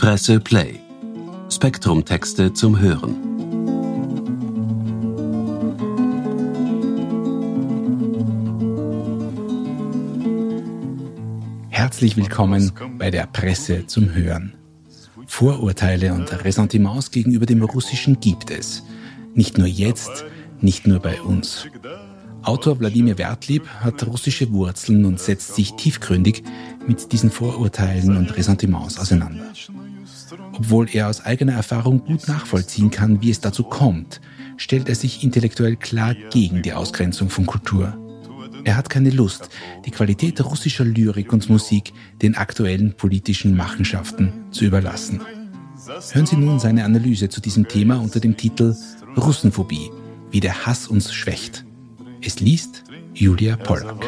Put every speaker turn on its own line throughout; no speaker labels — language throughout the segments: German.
Presse Play. Spektrum-Texte zum Hören.
Herzlich willkommen bei der Presse zum Hören. Vorurteile und Ressentiments gegenüber dem Russischen gibt es. Nicht nur jetzt, nicht nur bei uns. Autor Wladimir Wertlieb hat russische Wurzeln und setzt sich tiefgründig mit diesen Vorurteilen und Ressentiments auseinander. Obwohl er aus eigener Erfahrung gut nachvollziehen kann, wie es dazu kommt, stellt er sich intellektuell klar gegen die Ausgrenzung von Kultur. Er hat keine Lust, die Qualität russischer Lyrik und Musik den aktuellen politischen Machenschaften zu überlassen. Hören Sie nun seine Analyse zu diesem Thema unter dem Titel Russenphobie, wie der Hass uns schwächt. Es liest Julia Pollack.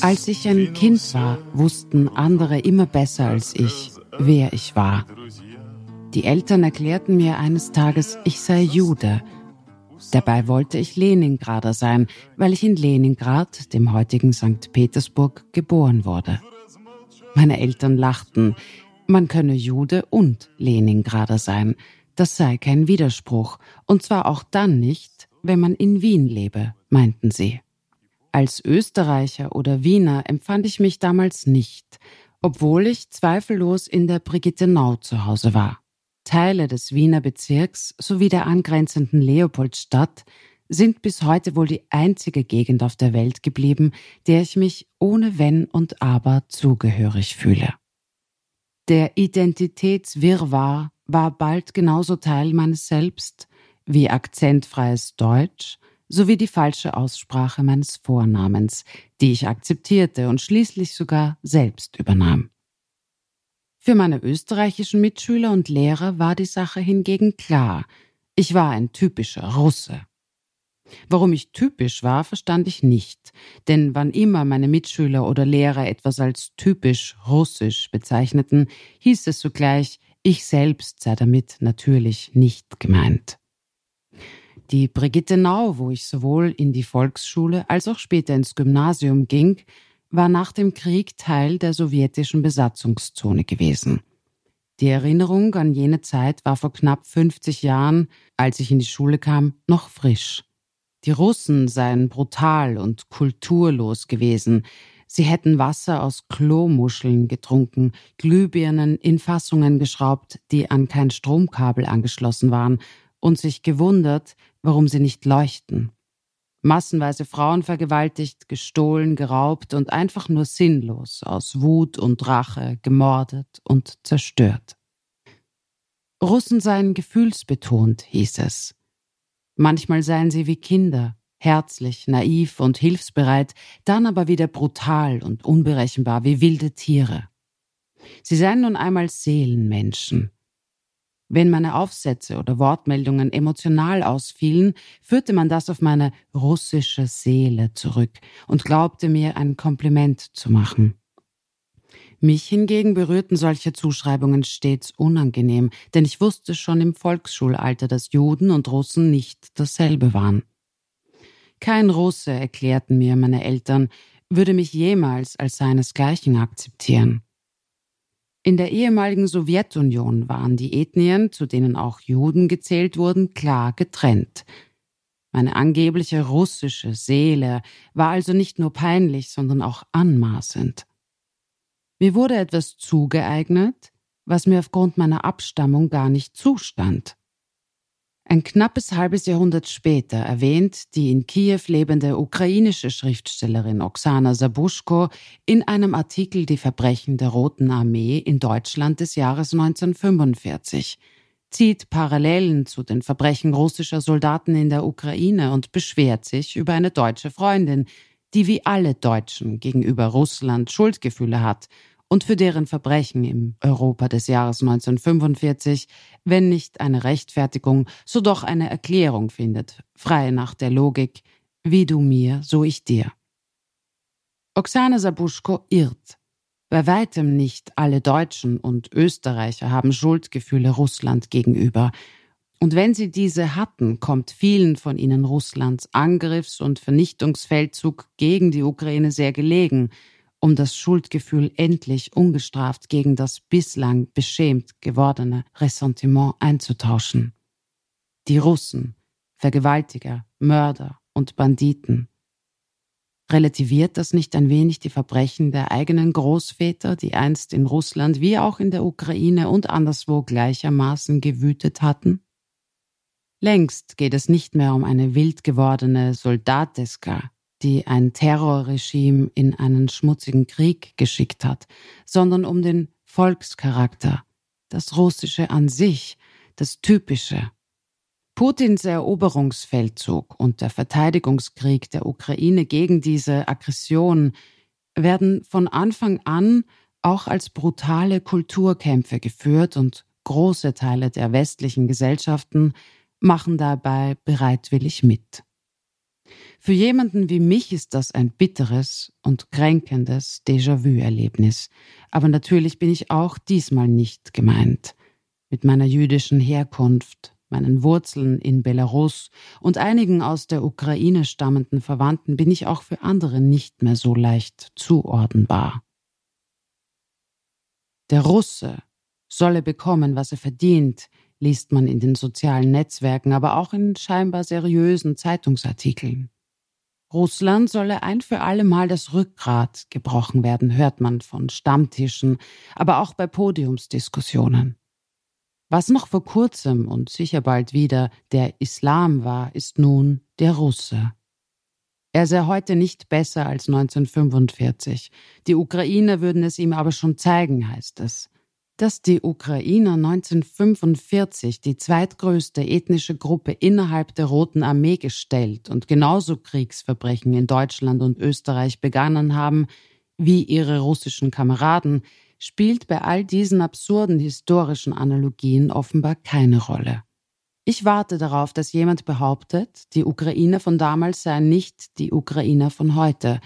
Als ich ein Kind war, wussten andere immer besser als ich, wer ich war. Die Eltern erklärten mir eines Tages, ich sei Jude – Dabei wollte ich Leningrader sein, weil ich in Leningrad, dem heutigen St. Petersburg, geboren wurde. Meine Eltern lachten. Man könne Jude und Leningrader sein. Das sei kein Widerspruch. Und zwar auch dann nicht, wenn man in Wien lebe, meinten sie. Als Österreicher oder Wiener empfand ich mich damals nicht, obwohl ich zweifellos in der Brigittenau zu Hause war. Teile des Wiener Bezirks sowie der angrenzenden Leopoldstadt sind bis heute wohl die einzige Gegend auf der Welt geblieben, der ich mich ohne Wenn und Aber zugehörig fühle. Der Identitätswirrwarr war bald genauso Teil meines Selbst wie akzentfreies Deutsch sowie die falsche Aussprache meines Vornamens, die ich akzeptierte und schließlich sogar selbst übernahm. Für meine österreichischen Mitschüler und Lehrer war die Sache hingegen klar. Ich war ein typischer Russe. Warum ich typisch war, verstand ich nicht, denn wann immer meine Mitschüler oder Lehrer etwas als typisch russisch bezeichneten, hieß es sogleich, ich selbst sei damit natürlich nicht gemeint. Die Brigitte Nau, wo ich sowohl in die Volksschule als auch später ins Gymnasium ging, war nach dem Krieg Teil der sowjetischen Besatzungszone gewesen. Die Erinnerung an jene Zeit war vor knapp 50 Jahren, als ich in die Schule kam, noch frisch. Die Russen seien brutal und kulturlos gewesen. Sie hätten Wasser aus Klomuscheln getrunken, Glühbirnen in Fassungen geschraubt, die an kein Stromkabel angeschlossen waren, und sich gewundert, warum sie nicht leuchten massenweise Frauen vergewaltigt, gestohlen, geraubt und einfach nur sinnlos aus Wut und Rache gemordet und zerstört. Russen seien gefühlsbetont, hieß es. Manchmal seien sie wie Kinder, herzlich, naiv und hilfsbereit, dann aber wieder brutal und unberechenbar wie wilde Tiere. Sie seien nun einmal Seelenmenschen, wenn meine Aufsätze oder Wortmeldungen emotional ausfielen, führte man das auf meine russische Seele zurück und glaubte mir ein Kompliment zu machen. Mich hingegen berührten solche Zuschreibungen stets unangenehm, denn ich wusste schon im Volksschulalter, dass Juden und Russen nicht dasselbe waren. Kein Russe, erklärten mir meine Eltern, würde mich jemals als seinesgleichen akzeptieren. In der ehemaligen Sowjetunion waren die Ethnien, zu denen auch Juden gezählt wurden, klar getrennt. Meine angebliche russische Seele war also nicht nur peinlich, sondern auch anmaßend. Mir wurde etwas zugeeignet, was mir aufgrund meiner Abstammung gar nicht zustand. Ein knappes halbes Jahrhundert später erwähnt die in Kiew lebende ukrainische Schriftstellerin Oksana Sabuschko in einem Artikel die Verbrechen der Roten Armee in Deutschland des Jahres 1945, zieht Parallelen zu den Verbrechen russischer Soldaten in der Ukraine und beschwert sich über eine deutsche Freundin, die wie alle Deutschen gegenüber Russland Schuldgefühle hat und für deren Verbrechen im Europa des Jahres 1945, wenn nicht eine Rechtfertigung, so doch eine Erklärung findet, frei nach der Logik, wie du mir, so ich dir. Oksana Sabuschko irrt. Bei weitem nicht alle Deutschen und Österreicher haben Schuldgefühle Russland gegenüber. Und wenn sie diese hatten, kommt vielen von ihnen Russlands Angriffs- und Vernichtungsfeldzug gegen die Ukraine sehr gelegen, um das Schuldgefühl endlich ungestraft gegen das bislang beschämt gewordene Ressentiment einzutauschen. Die Russen, Vergewaltiger, Mörder und Banditen. Relativiert das nicht ein wenig die Verbrechen der eigenen Großväter, die einst in Russland wie auch in der Ukraine und anderswo gleichermaßen gewütet hatten? Längst geht es nicht mehr um eine wild gewordene Soldateska, die ein Terrorregime in einen schmutzigen Krieg geschickt hat, sondern um den Volkscharakter, das Russische an sich, das Typische. Putins Eroberungsfeldzug und der Verteidigungskrieg der Ukraine gegen diese Aggression werden von Anfang an auch als brutale Kulturkämpfe geführt und große Teile der westlichen Gesellschaften machen dabei bereitwillig mit. Für jemanden wie mich ist das ein bitteres und kränkendes Déjà-vu-Erlebnis. Aber natürlich bin ich auch diesmal nicht gemeint. Mit meiner jüdischen Herkunft, meinen Wurzeln in Belarus und einigen aus der Ukraine stammenden Verwandten bin ich auch für andere nicht mehr so leicht zuordnenbar. Der Russe solle bekommen, was er verdient, liest man in den sozialen Netzwerken, aber auch in scheinbar seriösen Zeitungsartikeln. Russland solle ein für alle Mal das Rückgrat gebrochen werden, hört man von Stammtischen, aber auch bei Podiumsdiskussionen. Was noch vor kurzem und sicher bald wieder der Islam war, ist nun der Russe. Er sei heute nicht besser als 1945. Die Ukrainer würden es ihm aber schon zeigen, heißt es dass die Ukrainer 1945 die zweitgrößte ethnische Gruppe innerhalb der Roten Armee gestellt und genauso Kriegsverbrechen in Deutschland und Österreich begangen haben wie ihre russischen Kameraden, spielt bei all diesen absurden historischen Analogien offenbar keine Rolle. Ich warte darauf, dass jemand behauptet, die Ukrainer von damals seien nicht die Ukrainer von heute,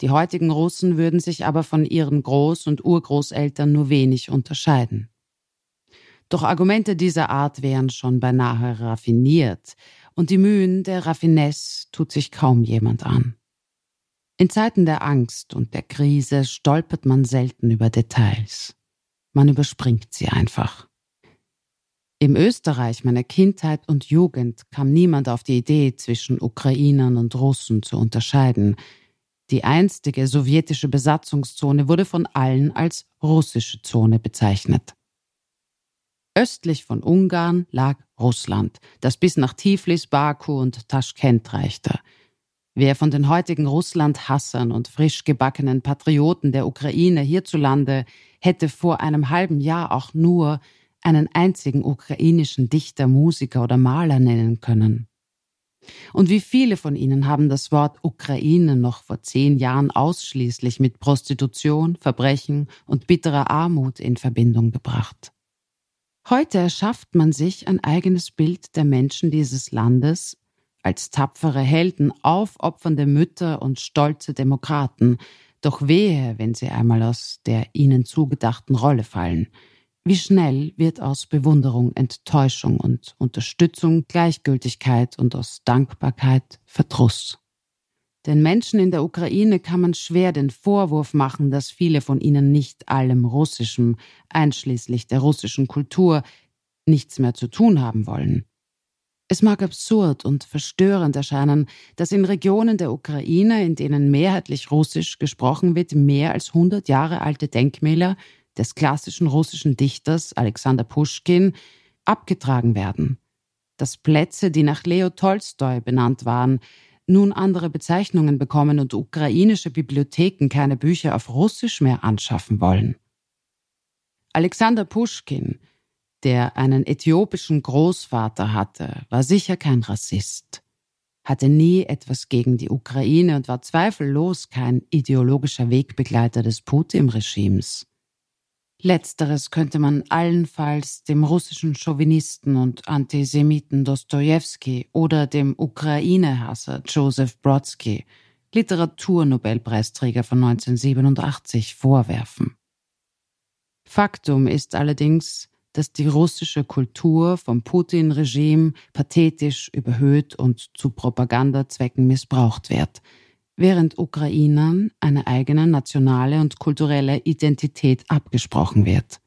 die heutigen Russen würden sich aber von ihren Groß- und Urgroßeltern nur wenig unterscheiden. Doch Argumente dieser Art wären schon beinahe raffiniert, und die Mühen der Raffinesse tut sich kaum jemand an. In Zeiten der Angst und der Krise stolpert man selten über Details. Man überspringt sie einfach. Im Österreich meiner Kindheit und Jugend kam niemand auf die Idee, zwischen Ukrainern und Russen zu unterscheiden, die einstige sowjetische Besatzungszone wurde von allen als russische Zone bezeichnet. Östlich von Ungarn lag Russland, das bis nach Tiflis, Baku und Taschkent reichte. Wer von den heutigen Russland-Hassern und frisch gebackenen Patrioten der Ukraine hierzulande hätte vor einem halben Jahr auch nur einen einzigen ukrainischen Dichter, Musiker oder Maler nennen können? Und wie viele von ihnen haben das Wort Ukraine noch vor zehn Jahren ausschließlich mit Prostitution, Verbrechen und bitterer Armut in Verbindung gebracht? Heute erschafft man sich ein eigenes Bild der Menschen dieses Landes als tapfere Helden, aufopfernde Mütter und stolze Demokraten, doch wehe, wenn sie einmal aus der ihnen zugedachten Rolle fallen – wie schnell wird aus Bewunderung Enttäuschung und Unterstützung Gleichgültigkeit und aus Dankbarkeit Verdruss? Den Menschen in der Ukraine kann man schwer den Vorwurf machen, dass viele von ihnen nicht allem Russischen, einschließlich der russischen Kultur, nichts mehr zu tun haben wollen. Es mag absurd und verstörend erscheinen, dass in Regionen der Ukraine, in denen mehrheitlich Russisch gesprochen wird, mehr als 100 Jahre alte Denkmäler des klassischen russischen Dichters Alexander Puschkin abgetragen werden, dass Plätze, die nach Leo Tolstoi benannt waren, nun andere Bezeichnungen bekommen und ukrainische Bibliotheken keine Bücher auf Russisch mehr anschaffen wollen. Alexander Puschkin, der einen äthiopischen Großvater hatte, war sicher kein Rassist, hatte nie etwas gegen die Ukraine und war zweifellos kein ideologischer Wegbegleiter des Putin-Regimes. Letzteres könnte man allenfalls dem russischen Chauvinisten und Antisemiten Dostojewski oder dem Ukraine-Hasser Joseph Brodsky, Literaturnobelpreisträger von 1987, vorwerfen. Faktum ist allerdings, dass die russische Kultur vom Putin-Regime pathetisch überhöht und zu Propagandazwecken missbraucht wird, während Ukrainern eine eigene nationale und kulturelle Identität abgesprochen wird.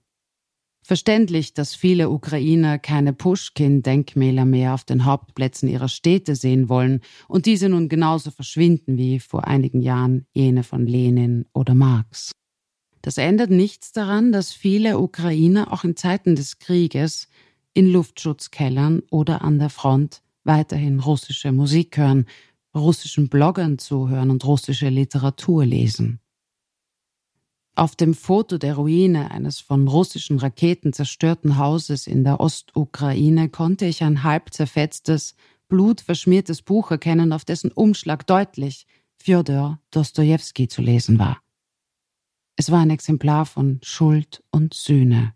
Verständlich, dass viele Ukrainer keine Pushkin-Denkmäler mehr auf den Hauptplätzen ihrer Städte sehen wollen und diese nun genauso verschwinden wie vor einigen Jahren jene von Lenin oder Marx. Das ändert nichts daran, dass viele Ukrainer auch in Zeiten des Krieges in Luftschutzkellern oder an der Front weiterhin russische Musik hören, russischen Bloggern zuhören und russische Literatur lesen. Auf dem Foto der Ruine eines von russischen Raketen zerstörten Hauses in der Ostukraine konnte ich ein halb zerfetztes, blutverschmiertes Buch erkennen, auf dessen Umschlag deutlich Fjodor Dostojewski zu lesen war. Es war ein Exemplar von Schuld und Sühne.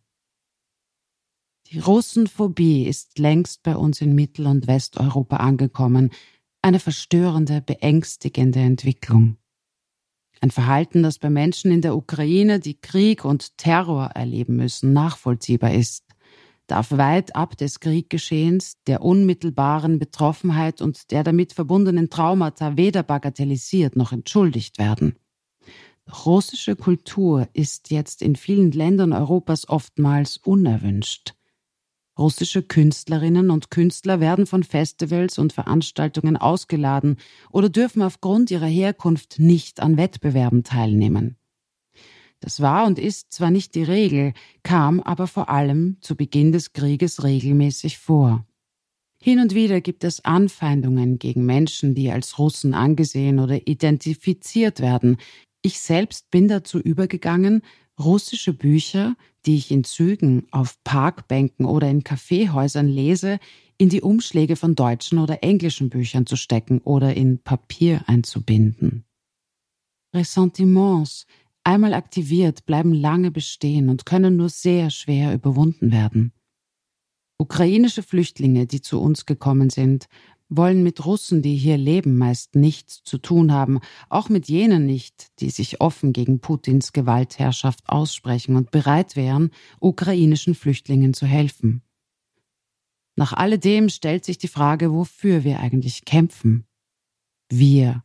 Die Russenphobie ist längst bei uns in Mittel- und Westeuropa angekommen, eine verstörende, beängstigende Entwicklung. Ein Verhalten, das bei Menschen in der Ukraine, die Krieg und Terror erleben müssen, nachvollziehbar ist, darf weit ab des Krieggeschehens, der unmittelbaren Betroffenheit und der damit verbundenen Traumata weder bagatellisiert noch entschuldigt werden. Doch russische Kultur ist jetzt in vielen Ländern Europas oftmals unerwünscht. Russische Künstlerinnen und Künstler werden von Festivals und Veranstaltungen ausgeladen oder dürfen aufgrund ihrer Herkunft nicht an Wettbewerben teilnehmen. Das war und ist zwar nicht die Regel, kam aber vor allem zu Beginn des Krieges regelmäßig vor. Hin und wieder gibt es Anfeindungen gegen Menschen, die als Russen angesehen oder identifiziert werden. Ich selbst bin dazu übergegangen, russische Bücher, die ich in Zügen, auf Parkbänken oder in Kaffeehäusern lese, in die Umschläge von deutschen oder englischen Büchern zu stecken oder in Papier einzubinden. Ressentiments, einmal aktiviert, bleiben lange bestehen und können nur sehr schwer überwunden werden. Ukrainische Flüchtlinge, die zu uns gekommen sind, wollen mit Russen, die hier leben, meist nichts zu tun haben, auch mit jenen nicht, die sich offen gegen Putins Gewaltherrschaft aussprechen und bereit wären, ukrainischen Flüchtlingen zu helfen. Nach alledem stellt sich die Frage, wofür wir eigentlich kämpfen. Wir.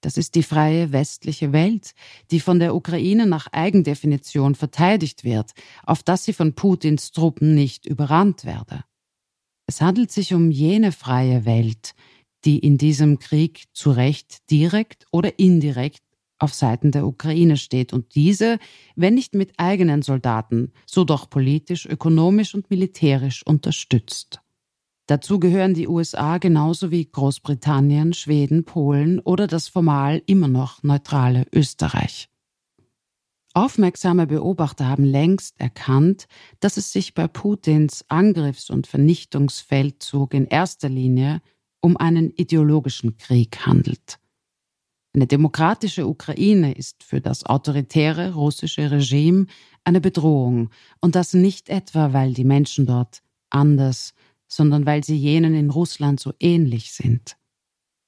Das ist die freie westliche Welt, die von der Ukraine nach Eigendefinition verteidigt wird, auf dass sie von Putins Truppen nicht überrannt werde. Es handelt sich um jene freie Welt, die in diesem Krieg zu Recht direkt oder indirekt auf Seiten der Ukraine steht und diese, wenn nicht mit eigenen Soldaten, so doch politisch, ökonomisch und militärisch unterstützt. Dazu gehören die USA genauso wie Großbritannien, Schweden, Polen oder das formal immer noch neutrale Österreich. Aufmerksame Beobachter haben längst erkannt, dass es sich bei Putins Angriffs- und Vernichtungsfeldzug in erster Linie um einen ideologischen Krieg handelt. Eine demokratische Ukraine ist für das autoritäre russische Regime eine Bedrohung, und das nicht etwa, weil die Menschen dort anders, sondern weil sie jenen in Russland so ähnlich sind.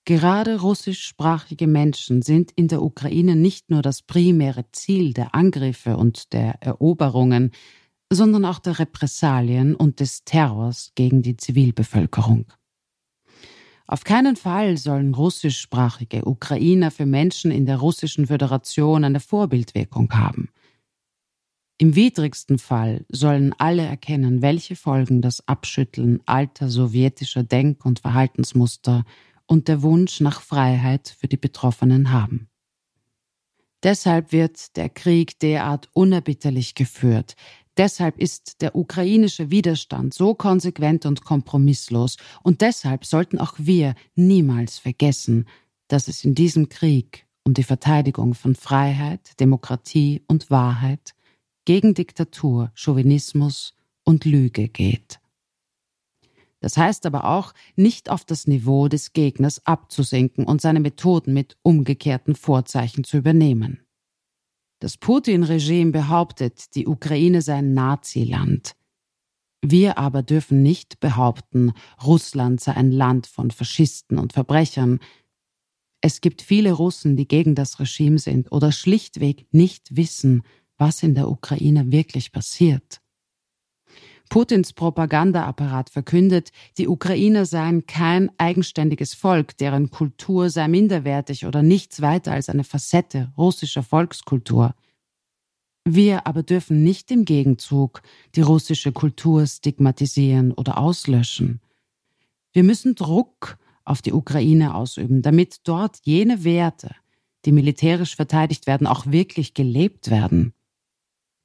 Gerade russischsprachige Menschen sind in der Ukraine nicht nur das primäre Ziel der Angriffe und der Eroberungen, sondern auch der Repressalien und des Terrors gegen die Zivilbevölkerung. Auf keinen Fall sollen russischsprachige Ukrainer für Menschen in der Russischen Föderation eine Vorbildwirkung haben. Im widrigsten Fall sollen alle erkennen, welche Folgen das Abschütteln alter sowjetischer Denk- und Verhaltensmuster und der Wunsch nach Freiheit für die Betroffenen haben. Deshalb wird der Krieg derart unerbitterlich geführt. Deshalb ist der ukrainische Widerstand so konsequent und kompromisslos. Und deshalb sollten auch wir niemals vergessen, dass es in diesem Krieg um die Verteidigung von Freiheit, Demokratie und Wahrheit gegen Diktatur, Chauvinismus und Lüge geht. Das heißt aber auch, nicht auf das Niveau des Gegners abzusinken und seine Methoden mit umgekehrten Vorzeichen zu übernehmen. Das Putin-Regime behauptet, die Ukraine sei ein Naziland. Wir aber dürfen nicht behaupten, Russland sei ein Land von Faschisten und Verbrechern. Es gibt viele Russen, die gegen das Regime sind oder schlichtweg nicht wissen, was in der Ukraine wirklich passiert. Putins Propagandaapparat verkündet, die Ukrainer seien kein eigenständiges Volk, deren Kultur sei minderwertig oder nichts weiter als eine Facette russischer Volkskultur. Wir aber dürfen nicht im Gegenzug die russische Kultur stigmatisieren oder auslöschen. Wir müssen Druck auf die Ukraine ausüben, damit dort jene Werte, die militärisch verteidigt werden, auch wirklich gelebt werden.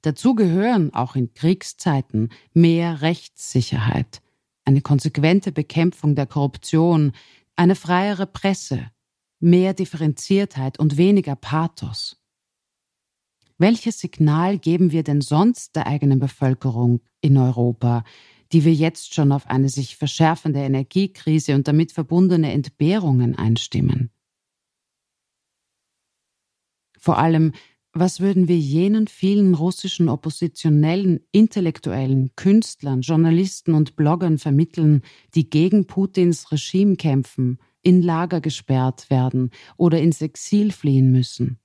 Dazu gehören auch in Kriegszeiten mehr Rechtssicherheit, eine konsequente Bekämpfung der Korruption, eine freiere Presse, mehr Differenziertheit und weniger Pathos. Welches Signal geben wir denn sonst der eigenen Bevölkerung in Europa, die wir jetzt schon auf eine sich verschärfende Energiekrise und damit verbundene Entbehrungen einstimmen? Vor allem was würden wir jenen vielen russischen Oppositionellen, Intellektuellen, Künstlern, Journalisten und Bloggern vermitteln, die gegen Putins Regime kämpfen, in Lager gesperrt werden oder ins Exil fliehen müssen?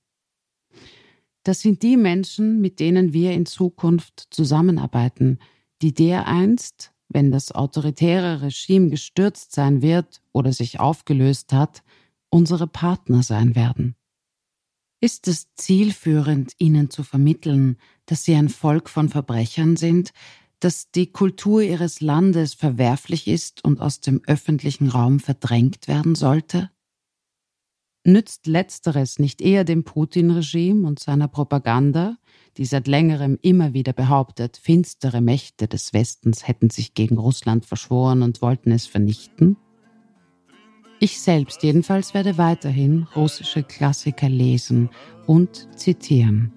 Das sind die Menschen, mit denen wir in Zukunft zusammenarbeiten, die dereinst, wenn das autoritäre Regime gestürzt sein wird oder sich aufgelöst hat, unsere Partner sein werden. Ist es zielführend, ihnen zu vermitteln, dass sie ein Volk von Verbrechern sind, dass die Kultur ihres Landes verwerflich ist und aus dem öffentlichen Raum verdrängt werden sollte? Nützt letzteres nicht eher dem Putin-Regime und seiner Propaganda, die seit längerem immer wieder behauptet, finstere Mächte des Westens hätten sich gegen Russland verschworen und wollten es vernichten? Ich selbst jedenfalls werde weiterhin russische Klassiker lesen und zitieren,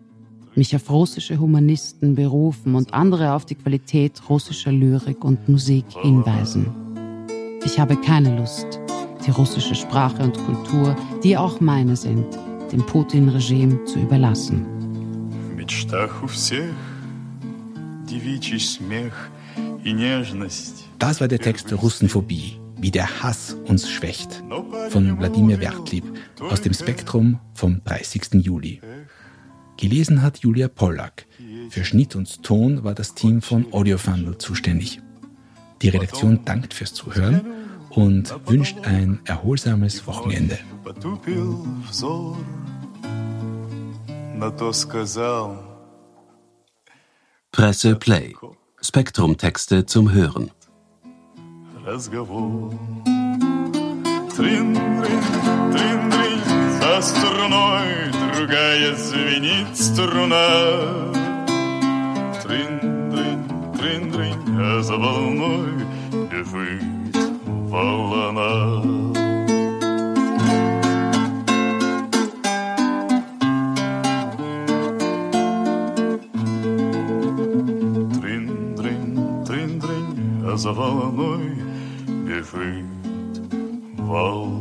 mich auf russische Humanisten berufen und andere auf die Qualität russischer Lyrik und Musik hinweisen. Ich habe keine Lust, die russische Sprache und Kultur, die auch meine sind, dem Putin-Regime zu überlassen.
Das war der Text Russenphobie wie der Hass uns schwächt von Wladimir Wertlieb aus dem Spektrum vom 30. Juli. Gelesen hat Julia Pollack. Für Schnitt und Ton war das Team von Audiofundle zuständig. Die Redaktion dankt fürs Zuhören und wünscht ein erholsames Wochenende.
Presse Play. Spektrum-Texte zum Hören
разговор. Трин-трин, трин-трин, за струной другая звенит струна. Трин-трин, трин-трин, а за волной бежит волна. за волной Fate war.